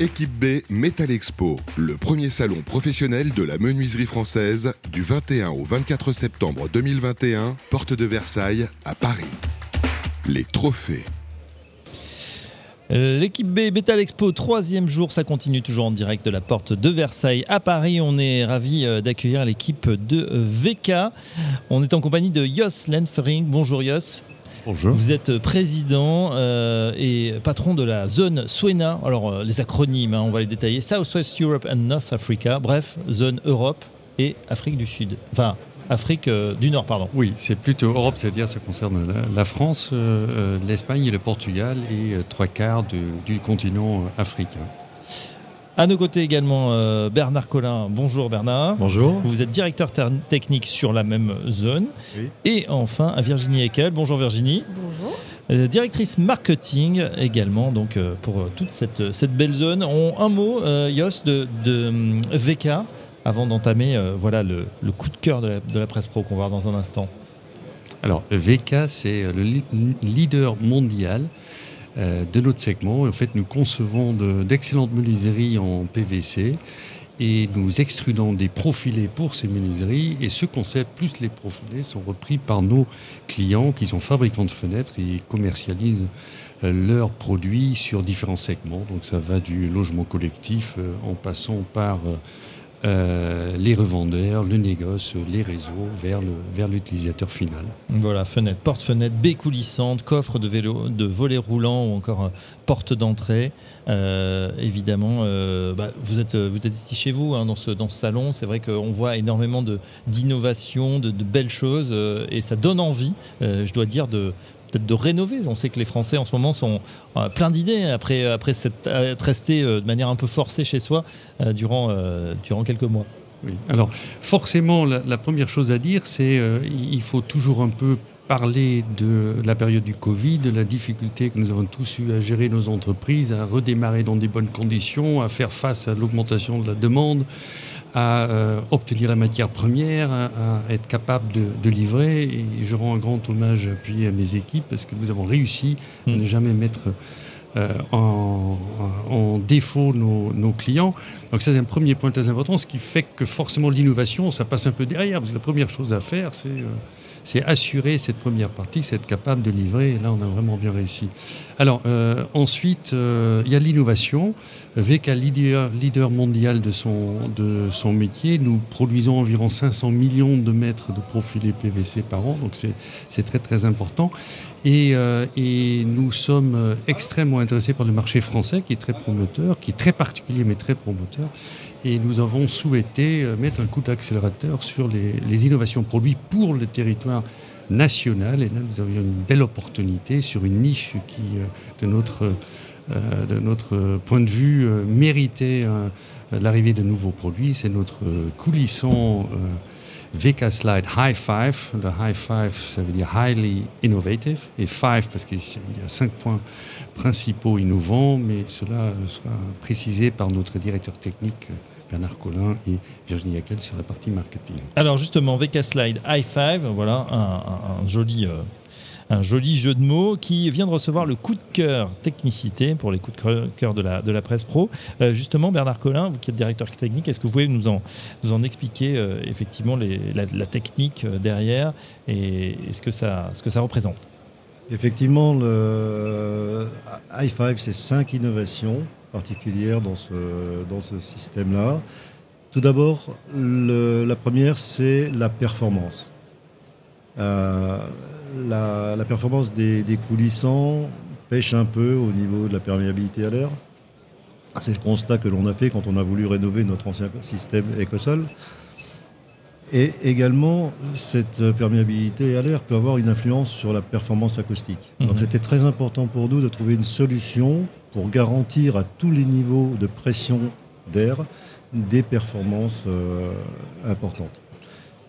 Équipe B Metal Expo, le premier salon professionnel de la menuiserie française du 21 au 24 septembre 2021, porte de Versailles à Paris. Les trophées. L'équipe B Metal Expo, troisième jour, ça continue toujours en direct de la porte de Versailles à Paris. On est ravi euh, d'accueillir l'équipe de VK. On est en compagnie de Jos Lenfering. Bonjour Jos. Bonjour. Vous êtes président euh, et patron de la zone SWENA. Alors, euh, les acronymes, hein, on va les détailler. Southwest Europe and North Africa. Bref, zone Europe et Afrique du Sud. Enfin, Afrique euh, du Nord, pardon. Oui, c'est plutôt Europe, c'est-à-dire ça concerne la, la France, l'Espagne et le Portugal et trois quarts de- du continent africain. À nos côtés également euh, Bernard Collin. Bonjour Bernard. Bonjour. Vous êtes directeur technique sur la même zone. Oui. Et enfin, à Virginie Eckel. Bonjour Virginie. Bonjour. Euh, directrice marketing également donc euh, pour toute cette, cette belle zone. On, un mot, euh, Jos, de, de VK avant d'entamer euh, voilà, le, le coup de cœur de la, de la presse pro qu'on va voir dans un instant. Alors, VK, c'est le li- leader mondial euh, de notre segment. En fait, nous concevons de- d'excellentes menuiseries en PVC et nous extrudons des profilés pour ces menuiseries. Et ce concept, plus les profilés, sont repris par nos clients qui sont fabricants de fenêtres et commercialisent euh, leurs produits sur différents segments. Donc, ça va du logement collectif euh, en passant par euh, les revendeurs, le négoce, les réseaux vers l'utilisateur final. Voilà, fenêtre, porte-fenêtre, baie coulissante, coffre de, vélo, de volet roulant ou encore euh, porte d'entrée. Euh, évidemment, bah, vous, êtes, ici chez vous hein, dans, ce, salon. C'est vrai qu'on voit énormément d'innovations, de, de belles choses et ça donne envie, je dois dire, de peut-être de rénover. On sait que les Français en ce moment sont euh, plein d'idées après, après s'être- être restés euh, de manière un peu forcée chez soi euh, durant, euh, quelques mois. Oui. Alors, forcément, la, première chose à dire, c'est euh, il faut toujours un peu parler de la période du Covid, de la difficulté que nous avons tous eu à gérer nos entreprises, à redémarrer dans des bonnes conditions, à faire face à l'augmentation de la demande, à euh, obtenir la matière première, à, à être capable de, de livrer. Et je rends un grand hommage appuyé à mes équipes parce que nous avons réussi à Mm. ne jamais mettre euh, en, en défaut nos, nos clients. Donc ça, c'est un premier point très important, ce qui fait que forcément l'innovation, ça passe un peu derrière, parce que la première chose à faire, c'est euh, c'est assurer cette première partie, c'est être capable de livrer, et là, on a vraiment bien réussi. Alors, euh, ensuite, euh, il y a l'innovation. VK leader, leader mondial de son, de son métier, nous produisons environ 500 millions de mètres de profilés PVC par an, donc c'est- très très important. Et, euh, et nous sommes extrêmement intéressés par le marché français qui est très promoteur, qui est très particulier mais très promoteur. Et nous avons souhaité euh, mettre un coup d'accélérateur sur les, innovations produits pour le territoire national. Et là, nous avions une belle opportunité sur une niche qui, euh, de notre, euh, de notre point de vue, méritait l'arrivée de nouveaux produits. C'est notre coulissant euh, VK Slide High Five. Le High Five, ça veut dire Highly Innovative. Et Five, parce qu'il y a cinq points principaux innovants, mais cela sera précisé par notre directeur technique Bernard Collin et Virginie Hackel sur la partie marketing. Alors justement, VK Slide High Five, voilà un, un- un joli, euh, un joli jeu de mots qui vient de recevoir le coup de cœur technicité pour les coups de cœur de la, de la presse pro. Euh, justement, Bernard Collin, vous qui êtes directeur technique, est-ce que vous pouvez nous en, nous en expliquer euh, effectivement les- la, la technique derrière et, et ce, que ça, ce que ça représente? Effectivement, le i5, c'est cinq innovations particulières dans ce, système-là. Tout d'abord, la première, c'est la performance. Euh, la, performance des, coulissants pêche un peu au niveau de la perméabilité à l'air. C'est le constat que l'on a fait quand on a voulu rénover notre ancien système Ecosol. Et également, cette perméabilité à l'air peut avoir une influence sur la performance acoustique. Mhm. Donc c'était très important pour nous de trouver une solution pour garantir à tous les niveaux de pression d'air des performances euh, importantes.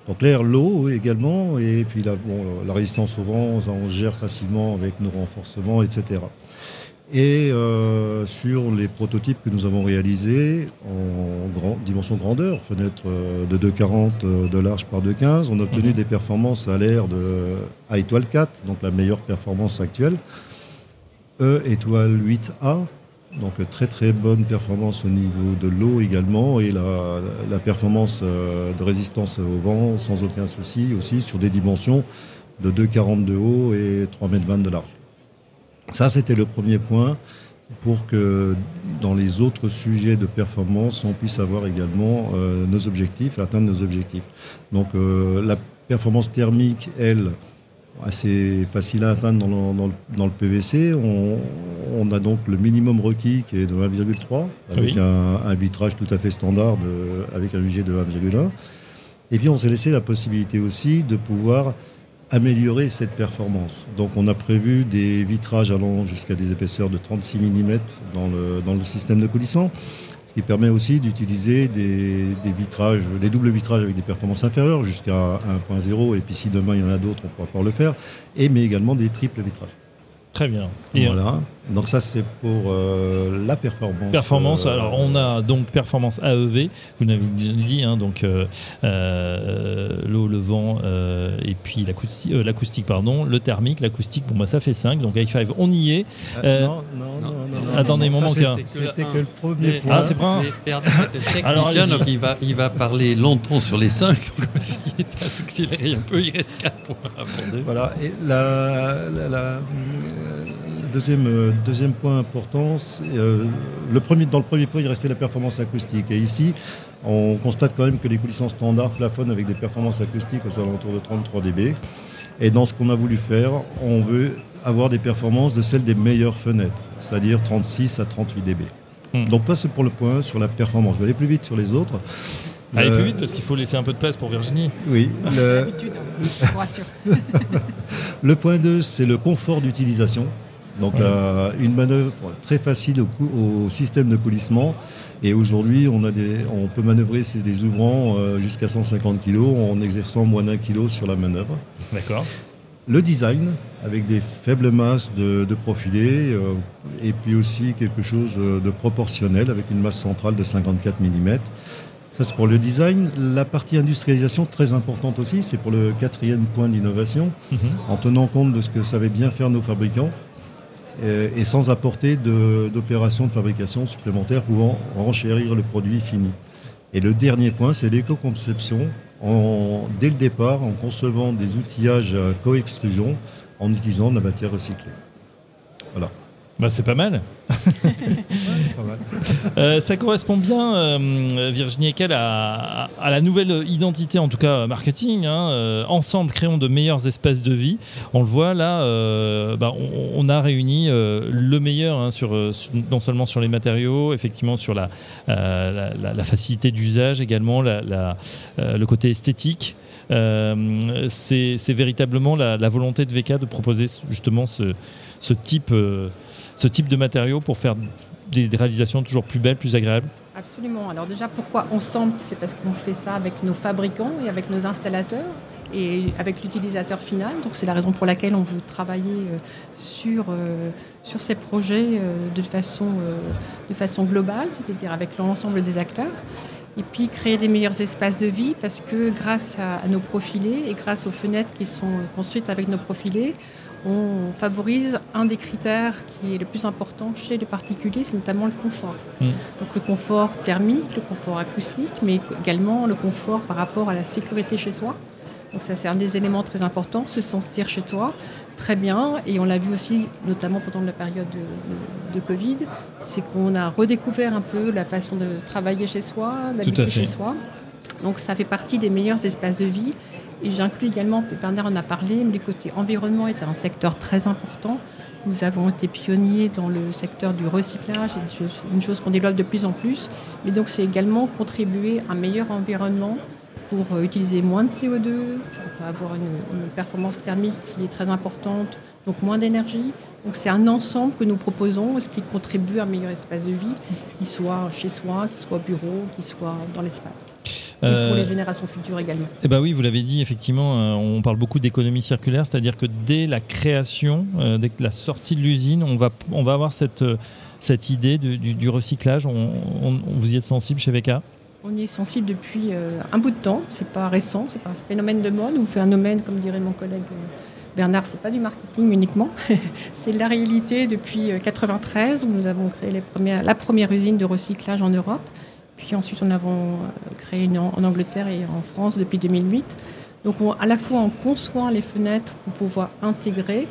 Donc l'air, l'eau également, et puis la, bon, la résistance au vent, on gère facilement avec nos renforcements, etc. Et euh, sur les prototypes que nous avons réalisés en grand- dimension grandeur, fenêtre euh, de 2,40 euh, de large par 2,15, on a obtenu Mhm. des performances à l'air de A étoile 4, donc la meilleure performance actuelle. E étoile 8A, Donc très très bonne performance au niveau de l'eau également et la, la performance de résistance au vent sans aucun souci aussi sur des dimensions de 2,40 de haut et 3,20 m de large. Ça c'était le premier point pour que dans les autres sujets de performance, on puisse avoir également euh, nos objectifs, atteindre nos objectifs. Donc euh, la performance thermique, elle, assez facile à atteindre dans le, PVC. On, a donc le minimum requis qui est de 1,3 avec un, vitrage tout à fait standard avec un UG de 1,1. Et puis on s'est laissé la possibilité aussi de pouvoir améliorer cette performance. Donc on a prévu des vitrages allant jusqu'à des épaisseurs de 36 mm dans le, dans le système de coulissant ce qui permet aussi d'utiliser des, vitrages, des doubles vitrages avec des performances inférieures jusqu'à 1.0, et puis si demain il y en a d'autres, on pourra pas le faire, et mais également des triples vitrages. Très bien. Et voilà. Donc ça c'est pour euh, la performance. Performance. Euh, alors on a donc performance AEV. Vous l'avez dit, hein, donc euh, l'eau, le vent et puis l'acoustique, pardon, le thermique, l'acoustique. Bon bah ça fait 5 Donc i5, on y est. non, non, non, non, Attendez, mon manque. C'était que, le premier point. Ah c'est pas. Alors donc il va, il va parler longtemps sur les 5 Donc essayer d'accélérer un peu. Il reste 4 points à fonder. Voilà. Et la, la deuxième, euh, deuxième point important, euh, le premier, dans le premier point, il restait la performance acoustique. Et ici, on constate quand même que les coulissants standards plafonnent avec des performances acoustiques aux alentours de 33 dB. Et dans ce qu'on a voulu faire, on veut avoir des performances de celles des meilleures fenêtres, c'est-à-dire 36 à 38 dB. Hmm. Donc, ça, c'est pour le point sur la performance. Je vais aller plus vite sur les autres. Allez plus vite parce qu'il faut laisser un peu de place pour Virginie. Oui. Le, le point 2, c'est le confort d'utilisation. Donc euh, une manœuvre très facile au, système de coulissement. Et aujourd'hui, on, on peut manœuvrer des ouvrants euh, jusqu'à 150 kg en exerçant moins d'un kilo sur la manœuvre. D'accord. Le design, avec des faibles masses de, profilés, euh, et puis aussi quelque chose de proportionnel, avec une masse centrale de 54 mm. Ça, c'est pour le design. La partie industrialisation, très importante aussi, c'est pour le quatrième point d'innovation, mhm. en tenant compte de ce que savaient bien faire nos fabricants. Euh, et sans apporter d'opérations de, fabrication supplémentaires pouvant renchérir le produit fini. Et le dernier point, c'est l'éco-conception. Dès le départ, en concevant des outillages à co-extrusion en utilisant de la matière recyclée. Voilà. Bah, c'est pas mal. Euh, ça correspond bien, euh, Virginie Ekel, à, la nouvelle identité, en tout cas marketing. Hein. Euh, ensemble, créons de meilleurs espaces de vie. On le voit là, bah, on, a réuni le meilleur hein, sur, non seulement sur les matériaux, effectivement sur la, la, facilité d'usage également, le côté esthétique. c'est véritablement la, volonté de VK de proposer justement ce, ce type ce type de matériaux pour faire des, réalisations toujours plus belles, plus agréables Absolument. Alors déjà, pourquoi ensemble? C'est parce qu'on fait ça avec nos fabricants et avec nos installateurs et avec l'utilisateur final. Donc c'est la raison pour laquelle on veut travailler euh, sur, euh, sur ces projets euh, de, façon, de façon globale, c'est-à-dire avec l'ensemble des acteurs. Et puis créer des meilleurs espaces de vie parce que grâce à nos profilés et grâce aux fenêtres qui sont construites avec nos profilés, on favorise un des critères qui est le plus important chez les particuliers, c'est notamment le confort. Mm. Donc le confort thermique, le confort acoustique, mais également le confort par rapport à la sécurité chez soi. Donc ça c'est un des éléments très importants, se sentir chez toi très bien. Et on l'a vu aussi, notamment pendant la période de, Covid, c'est qu'on a redécouvert un peu la façon de travailler chez soi, d'habiter chez soi. Donc ça fait partie des meilleurs espaces de vie. Et j'inclus également, Bernard en a parlé, mais le côté environnement est un secteur très important. Nous avons été pionniers dans le secteur du recyclage, une chose, qu'on développe de plus en plus. Mais donc c'est également contribuer à un meilleur environnement pour euh, utiliser moins de CO2, pour avoir une, performance thermique qui est très importante, donc moins d'énergie. Donc c'est un ensemble que nous proposons, ce qui contribue à un meilleur espace de vie, qu'il soit chez soi, qu'il soit au bureau, qu'il soit dans l'espace et pour les euh, générations futures également. Eh ben oui, vous l'avez dit, effectivement, euh, on parle beaucoup d'économie circulaire, c'est-à-dire que dès la création, dès la sortie de l'usine, on va, on va avoir cette, cette idée du, recyclage. On, vous y êtes sensible chez VK on y est sensible depuis un bout de temps, c'est pas récent, c'est pas un phénomène de mode ou phénomène, comme dirait mon collègue Bernard, c'est pas du marketing uniquement, c'est la réalité depuis 93 où nous avons créé la première usine de recyclage en Europe. Puis ensuite, nous avons créé une en Angleterre et en France depuis 2008. Donc, à la fois, on conçoit les fenêtres pour pouvoir intégrer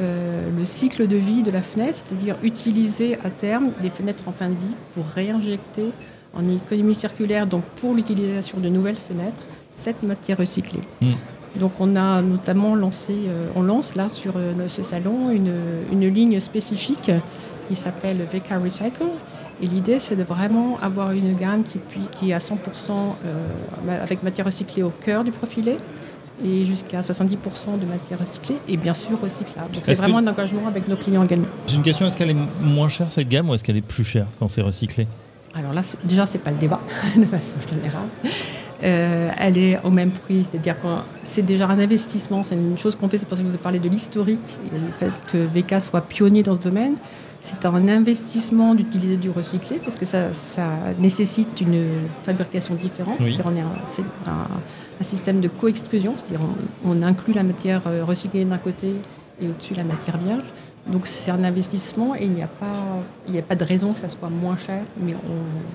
euh, le cycle de vie de la fenêtre, c'est-à-dire utiliser à terme des fenêtres en fin de vie pour réinjecter en économie circulaire, donc pour l'utilisation de nouvelles fenêtres, cette matière recyclée. Hmm. Donc on a notamment lancé, euh, on lance là sur euh, ce salon une, une, ligne spécifique qui s'appelle VK Recycle. Et l'idée c'est de vraiment avoir une gamme qui, qui est à 100% avec matière recyclée au cœur du profilé, et jusqu'à 70% de matière recyclée et bien sûr recyclable. Donc c'est vraiment un engagement avec nos clients également. J'ai une question, est-ce qu'elle est moins chère cette gamme ou est-ce qu'elle est plus chère quand c'est recyclé? Alors là, déjà, c'est pas le débat de façon générale. Euh, elle est au même prix, c'est-à-dire que c'est déjà un investissement, c'est une chose qu'on fait, c'est pour ça que je vous ai parlé de l'historique et le fait que VK soit pionnier dans ce domaine. C'est un investissement d'utiliser du recyclé parce que ça, nécessite une fabrication différente. C'est un, système de co-extrusion, c'est-à-dire on, on, inclut la matière euh, recyclée d'un côté et au-dessus la matière vierge. Donc c'est un investissement et il n'y a, pas, il a pas de raison que ça soit moins cher, mais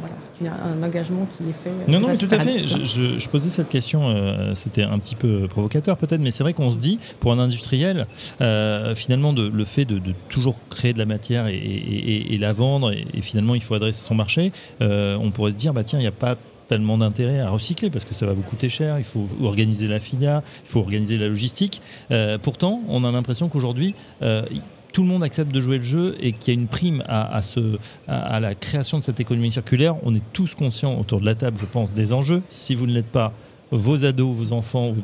voilà, c'est un engagement qui est fait. Non, non, mais tout à fait. Je, posais cette question, euh, c'était un petit peu provocateur peut-être, mais c'est vrai qu'on se dit, pour un industriel, euh, finalement, de, le fait de, toujours créer de la matière et, la vendre, et, finalement il faut adresser son marché, euh, on pourrait se dire, bah tiens, il n'y a pas tellement d'intérêt à recycler parce que ça va vous coûter cher, il faut organiser la filière, il faut organiser la logistique. pourtant, on a l'impression qu'aujourd'hui, tout le monde accepte de jouer le jeu et qu'il y a une prime à, la création de cette économie circulaire, on est tous conscients autour de la table, je pense, des enjeux. Si vous ne l'êtes pas, vos ados, vos enfants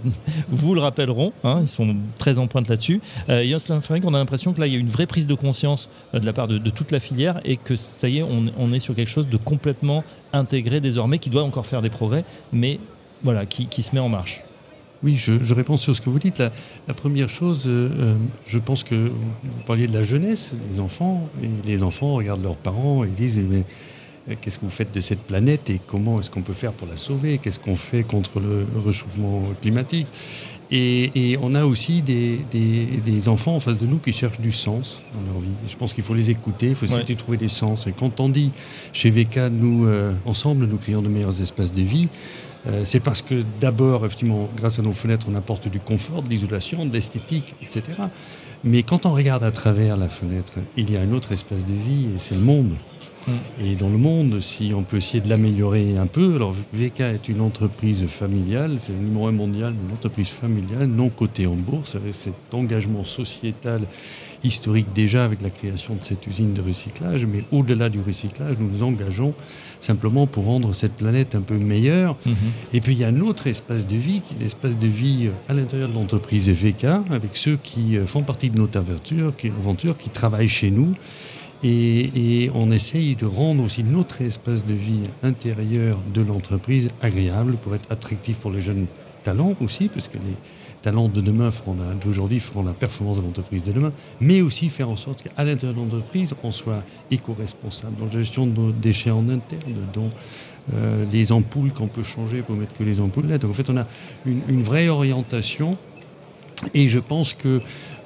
vous le rappelleront. Hein, ils sont très empreintes là-dessus. Euh, Jocelyn on a l'impression que là, il y a une vraie prise de conscience euh, de la part de, toute la filière et que ça y est, on, est sur quelque chose de complètement intégré désormais, qui doit encore faire des progrès, mais voilà, qui se met en marche. Oui, je, réponds sur ce que vous dites. La, première chose, euh, euh, je pense que vous parliez de la jeunesse, des enfants, et les enfants regardent leurs parents et disent mais euh, qu'est-ce que vous faites de cette planète et comment est-ce qu'on peut faire pour la sauver? Qu'est-ce qu'on fait contre le réchauffement climatique? Et, on a aussi des, enfants en face de nous qui cherchent du sens dans leur vie. je pense qu'il faut les écouter, il faut essayer de trouver des sens. Et quand on dit chez VK, nous, ensemble, nous créons de meilleurs espaces de vie, euh, c'est parce que d'abord, effectivement, grâce à nos fenêtres, on apporte du confort, de l'isolation, de l'esthétique, etc. Mais quand on regarde à travers la fenêtre, il y a un autre espace de vie et c'est le monde. Mm. Et dans le monde, si on peut essayer de l'améliorer un peu, alors VK est une entreprise familiale, c'est le numéro un mondial, une entreprise familiale non cotée en bourse, avec cet engagement sociétal historique déjà avec la création de cette usine de recyclage, mais au-delà du recyclage, nous nous engageons simplement pour rendre cette planète un peu meilleure. Mhm. Et puis il y a un autre espace de vie, qui est l'espace de vie euh, à l'intérieur de l'entreprise VK, avec ceux qui euh, font partie de notre aventure, qui, aventure, qui travaillent chez nous. Et, on essaye de rendre aussi notre espace de vie intérieur de l'entreprise agréable pour être attractif pour les jeunes talents aussi, parce que les, talents de demain feront d'aujourd'hui feront la performance de l'entreprise de demain, mais aussi faire en sorte qu'à l'intérieur de l'entreprise, on soit éco-responsable dans la gestion de nos déchets en interne, dont euh, les ampoules qu'on peut changer pour mettre que les ampoules là. Donc en fait, on a une, vraie orientation et je pense que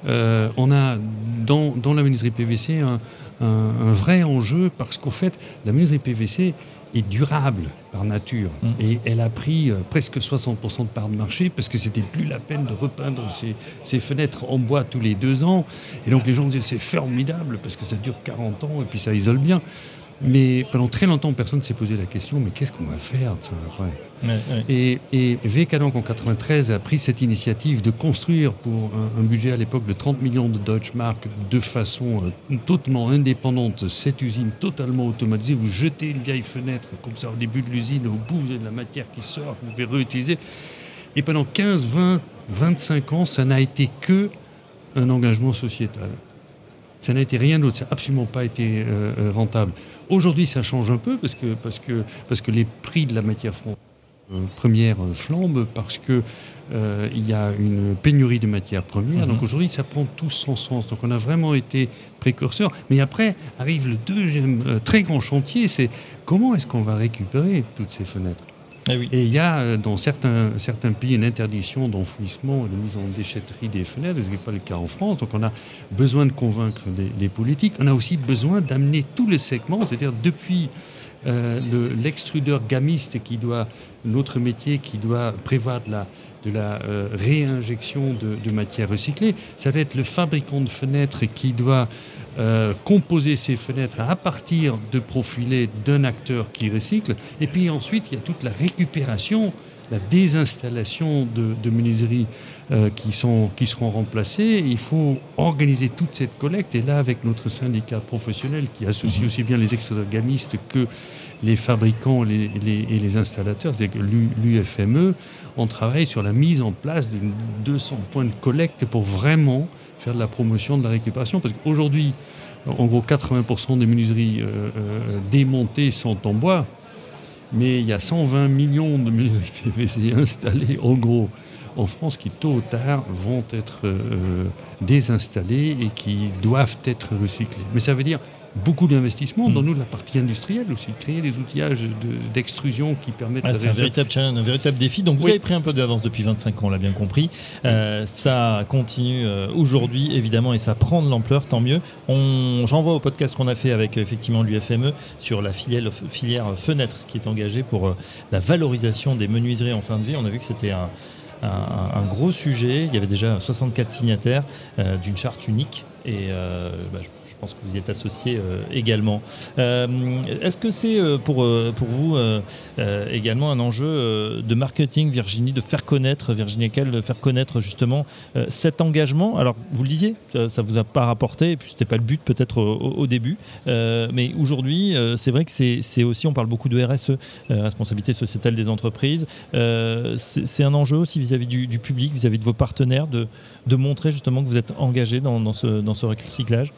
euh, on a dans, dans la menuiserie PVC un, un vrai enjeu parce qu'au fait, la menuiserie PVC, est durable par nature. Mm. Et elle a pris euh, presque 60% de part de marché parce que c'était plus la peine de repeindre ses, fenêtres en bois tous les deux ans. Et donc les gens disaient c'est formidable parce que ça dure 40 ans et puis ça isole bien. Mais pendant très longtemps, personne ne s'est posé la question, mais qu'est-ce qu'on va faire de ça après? Et, et en 93 a pris cette initiative de construire pour un, budget à l'époque de 30 millions de Deutsche Mark de façon euh, totalement indépendante cette usine totalement automatisée. Vous jetez une vieille fenêtre comme ça au début de l'usine, au bout vous avez de la matière qui sort, que vous pouvez réutiliser. Et pendant 15, 20, 25 ans, ça n'a été que un engagement sociétal. Ça n'a été rien d'autre, ça n'a absolument pas été euh, euh, rentable. Aujourd'hui, ça change un peu parce que, parce que, parce que les prix de la matière euh, première flambent, parce qu'il euh, y a une pénurie de matières premières. Mhm. Donc aujourd'hui, ça prend tout son sens. Donc on a vraiment été précurseur. Mais après arrive le deuxième euh, très grand chantier, c'est comment est-ce qu'on va récupérer toutes ces fenêtres? Ah et il y a dans certains, certains pays une interdiction d'enfouissement et de mise en déchetterie des fenêtres, ce n'est pas le cas en France. Donc on a besoin de convaincre les, politiques. On a aussi besoin d'amener tous les segments, c'est-à-dire depuis l'extrudeur gamiste qui doit, notre métier qui doit prévoir de la, de la euh, réinjection de, de, matière recyclée. Ça va être le fabricant de fenêtres qui doit euh, composer ces fenêtres à partir de profilés d'un acteur qui recycle. Et puis ensuite, il y a toute la récupération la désinstallation de, de menuiseries euh, qui, sont, qui seront remplacées. Il faut organiser toute cette collecte. Et là, avec notre syndicat professionnel qui associe mhm. aussi bien les extragamistes que les fabricants et les installateurs, c'est-à-dire l'UFME, on travaille sur la mise en place de 200 points de collecte pour vraiment faire de la promotion de la récupération. Parce qu'aujourd'hui, en gros, 80% des menuiseries euh, euh, démontées sont en bois mais il y a 120 millions de PVC installés en gros en France qui tôt ou tard vont être euh, désinstallés et qui doivent être recyclés. Mais ça veut dire beaucoup d'investissements dans hmm. nous la partie industrielle aussi, créer des outillages d'extrusion qui permettent. Ah, c'est un véritable challenge, un véritable défi. Donc vous avez pris un peu d'avance depuis 25 ans, on l'a bien compris. Euh, ça continue euh, aujourd'hui évidemment et ça prend de l'ampleur, tant mieux. On, j'envoie au podcast qu'on a fait avec effectivement l'UFME sur la filière, filière fenêtre qui est engagée pour euh, la valorisation des menuiseries en fin de vie. On a vu que c'était un un, gros sujet. Il y avait déjà 64 signataires d'une charte unique. Et bah, je pense que vous y êtes associé euh, également. Euh, est-ce que c'est euh, pour, pour vous également un enjeu de marketing, Virginie, de faire connaître, Virginie Ekel, de faire connaître justement cet engagement? Alors, vous le disiez, ça ne vous a pas rapporté, et puis ce n'était pas le but peut-être au, début, mais aujourd'hui, c'est vrai que c'est aussi, on parle beaucoup de RSE, responsabilité sociétale des entreprises, c'est un enjeu aussi vis-à-vis du, public, vis-à-vis de vos partenaires, de, de montrer justement que vous êtes engagé dans, ce, dans ce recyclage?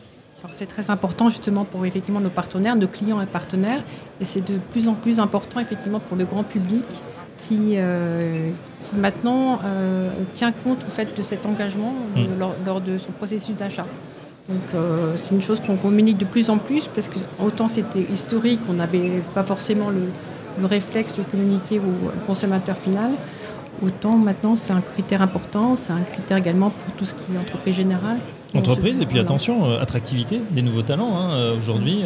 C'est très important justement pour effectivement nos partenaires, nos clients et partenaires, et c'est de plus en plus important effectivement pour le grand public qui, euh, maintenant euh, tient compte en fait de cet engagement euh, mm. lors, de son processus d'achat. Donc c'est une chose qu'on communique de plus en plus parce que autant c'était historique, on n'avait pas forcément le, le, réflexe de communiquer au consommateur final, autant maintenant c'est un critère important, c'est un critère également pour tout ce qui est entreprise générale Entreprise et puis attention, euh, attractivité des nouveaux talents. Hein. Euh, aujourd'hui,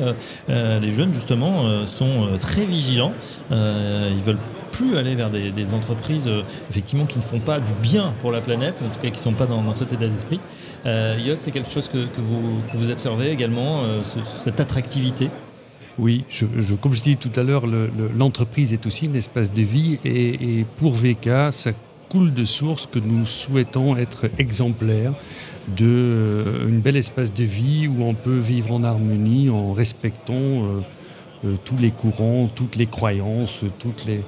euh, les jeunes justement sont très vigilants. ils veulent plus aller vers des, entreprises effectivement qui ne font pas du bien pour la planète, en tout cas qui ne sont pas dans, cet état d'esprit. Yos, c'est quelque chose que, vous, vous, observez également, cette attractivité? Oui, je, comme je disais tout à l'heure, l'entreprise est aussi un espace de vie et, et pour VK, ça coule de source que nous souhaitons être exemplaires de euh, une belle espace de vie où on peut vivre en harmonie en respectant euh, euh, tous les courants, toutes les croyances, toutes les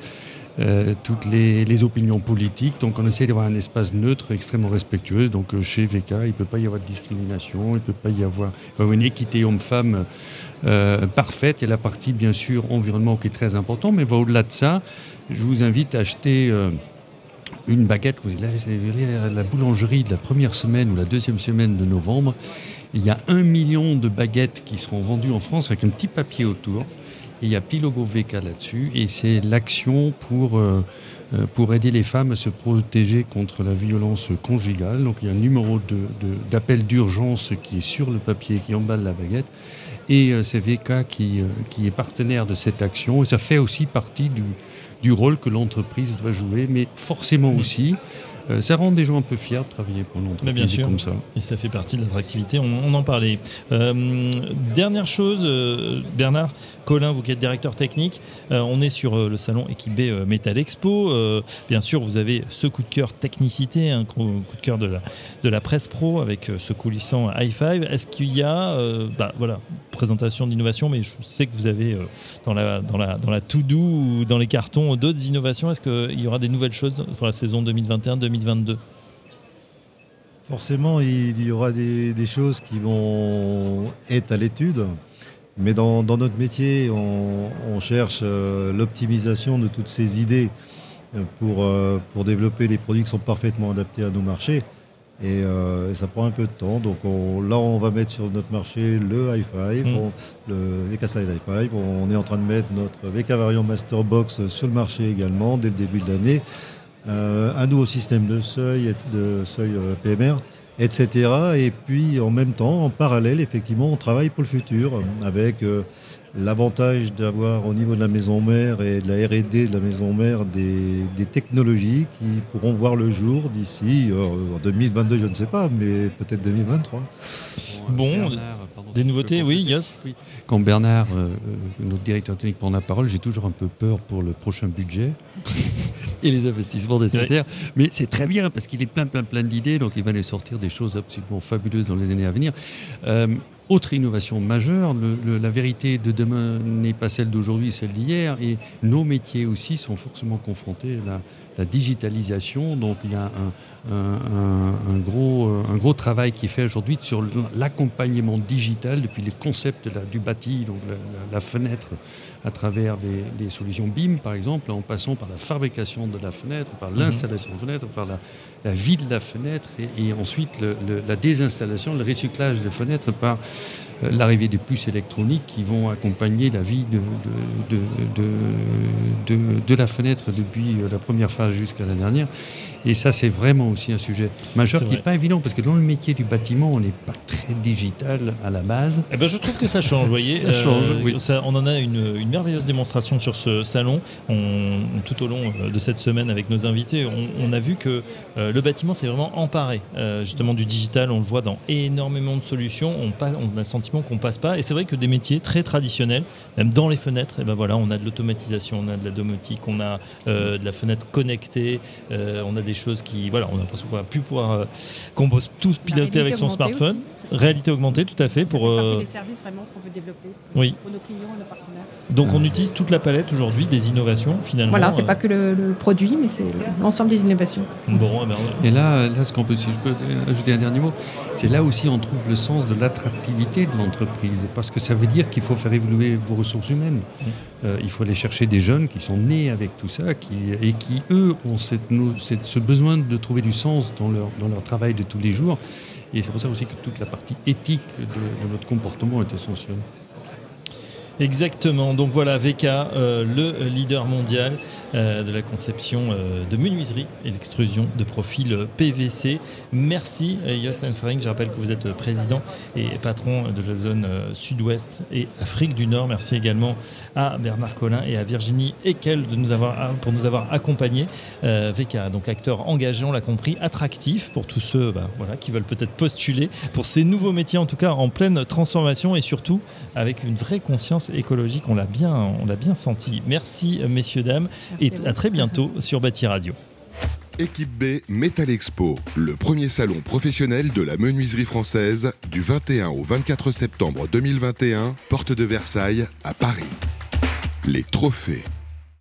toutes les, opinions politiques. Donc on essaie d'avoir un espace neutre, extrêmement respectueux. Donc chez VK, il ne peut pas y avoir de discrimination, il ne peut pas y avoir, une équité homme-femme parfaite. Il y a la partie, bien sûr, environnement qui est très important, mais au-delà de ça, je vous invite à acheter une baguette. Vous à la boulangerie de la première semaine ou la deuxième semaine de novembre. Il y a un million de baguettes qui seront vendues en France avec un petit papier autour. Et il y a petit logo VK là-dessus. Et c'est l'action pour, euh, euh, pour aider les femmes à se protéger contre la violence conjugale. Donc il y a un numéro d'appel d'urgence qui est sur le papier qui emballe la baguette. Et euh, c'est VK qui, qui est partenaire de cette action. Et ça fait aussi partie du, du rôle que l'entreprise doit jouer, mais forcément aussi euh, ça rend des gens un peu fiers de travailler pour une entreprise bien sûr. comme ça. Et ça fait partie de l'attractivité, on, en parlait. Euh, dernière chose, euh, Bernard, Colin, vous qui êtes directeur technique, on est sur le salon équipé Metal Expo. bien sûr, vous avez ce coup de cœur technicité, un coup de cœur de la, de la presse pro avec ce coulissant i5. Est-ce qu'il y a, bah, voilà, présentation d'innovation, mais je sais que vous avez dans la, dans la, dans la to-do ou dans les cartons d'autres innovations. Est-ce qu'il y aura des nouvelles choses pour la saison 2021-2022 Forcément, il y aura des, choses qui vont être à l'étude. Mais dans, notre métier, on, cherche euh, l'optimisation de toutes ces idées euh, pour, euh, pour développer des produits qui sont parfaitement adaptés à nos marchés. Et euh, ça prend un peu de temps. Donc là, on va mettre sur notre marché le i5, Mm. le VK Slide i5. On est en train de mettre notre VK Variant Master Box sur le marché également dès le début de l'année. Euh, un nouveau système de seuil, de seuil euh, PMR, etc. Et puis en même temps, en parallèle, effectivement, on travaille pour le futur avec euh, l'avantage d'avoir au niveau de la maison mère et de la R&D de la maison mère des, des technologies qui pourront voir le jour d'ici euh, en 2022, je ne sais pas, mais peut-être 2023. Bon, pardon, Des nouveautés, oui, Oui. Quand Bernard, euh, euh, notre directeur technique, prend la parole, j'ai toujours un peu peur pour le prochain budget et les investissements nécessaires. Mais c'est très bien parce qu'il est plein, plein, plein d'idées, donc il va nous sortir des choses absolument fabuleuses dans les années à venir. Euh, autre innovation majeure, le- le- la vérité de demain n'est pas celle d'aujourd'hui, celle d'hier, et nos métiers aussi sont forcément confrontés à la, la digitalisation. Donc il y a un, un- un- gros, euh, un gros travail qui est fait aujourd'hui sur l'accompagnement digital depuis les concepts du bâti, donc la, la- la fenêtre à travers des, des solutions BIM par exemple, en passant par la fabrication de la fenêtre, par l'installation de fenêtre, par la, la vie de la fenêtre et, et ensuite le- le- la désinstallation, le recyclage de fenêtres par euh, l'arrivée des puces électroniques qui vont accompagner la vie de, de, de, de- de- de la fenêtre depuis euh, la première phase jusqu'à la dernière. Et ça, c'est vraiment aussi un sujet majeur qui n'est pas évident parce que dans le métier du bâtiment, on n'est pas très digital à la base. Eh ben, je trouve que ça change, vous voyez. Ça change, oui. ça- on en a une, une merveilleuse démonstration sur ce salon. On- tout au long euh, de cette semaine avec nos invités, on, on a vu que euh, le bâtiment s'est vraiment emparé euh, justement du digital. On le voit dans énormément de solutions. On, a le sentiment qu'on passe pas. Et c'est vrai que des métiers très traditionnels, même dans les fenêtres, et ben voilà, on a de l'automatisation, on a de la domotique, on a euh, de la fenêtre connectée, euh, on a des choses qui, voilà, on a l'impression qu'on va plus pouvoir, euh, qu'on peut tous piloter avec son smartphone. aussi. Réalité augmentée, tout à fait, Ça pour. euh, des services vraiment qu'on veut développer pour, Oui. pour nos clients et nos partenaires. Donc on utilise toute la palette aujourd'hui des innovations finalement. Voilà, c'est Euh, pas que le, le produit, mais c'est l'ensemble des innovations. Bon, eh ben, Et là, là, ce qu'on peut, si je peux ajouter un dernier mot, c'est là aussi on trouve le sens de l'attractivité de l'entreprise, parce que ça veut dire qu'il faut faire évoluer vos ressources humaines. Euh, il faut aller chercher des jeunes qui sont nés avec tout ça, qui, et qui eux ont cette, ce besoin de trouver du sens dans leur, dans leur travail de tous les jours. Et c'est pour ça aussi que toute la partie éthique de, de notre comportement est essentielle. Exactement. Donc voilà, VK, euh, le leader mondial euh, de la conception euh, de menuiserie et l'extrusion de profils euh, PVC. Merci Jost Faring. Je rappelle que vous êtes président et patron de la zone Sud-Ouest et Afrique du Nord. Merci également à Bernard Collin et à Virginie Ekel de nous avoir, pour nous avoir accompagnés. VK, donc acteur engagé, on l'a compris, attractif pour tous ceux bah, voilà, qui veulent peut-être postuler pour ces nouveaux métiers, en tout cas en pleine transformation et surtout avec une vraie conscience écologique. On l'a bien, on l'a bien senti. Merci messieurs dames et Merci à très bientôt sur Bâti Radio. Équipe B Metal Expo, le premier salon professionnel de la menuiserie française du 21 au 24 septembre 2021, porte de Versailles à Paris. Les trophées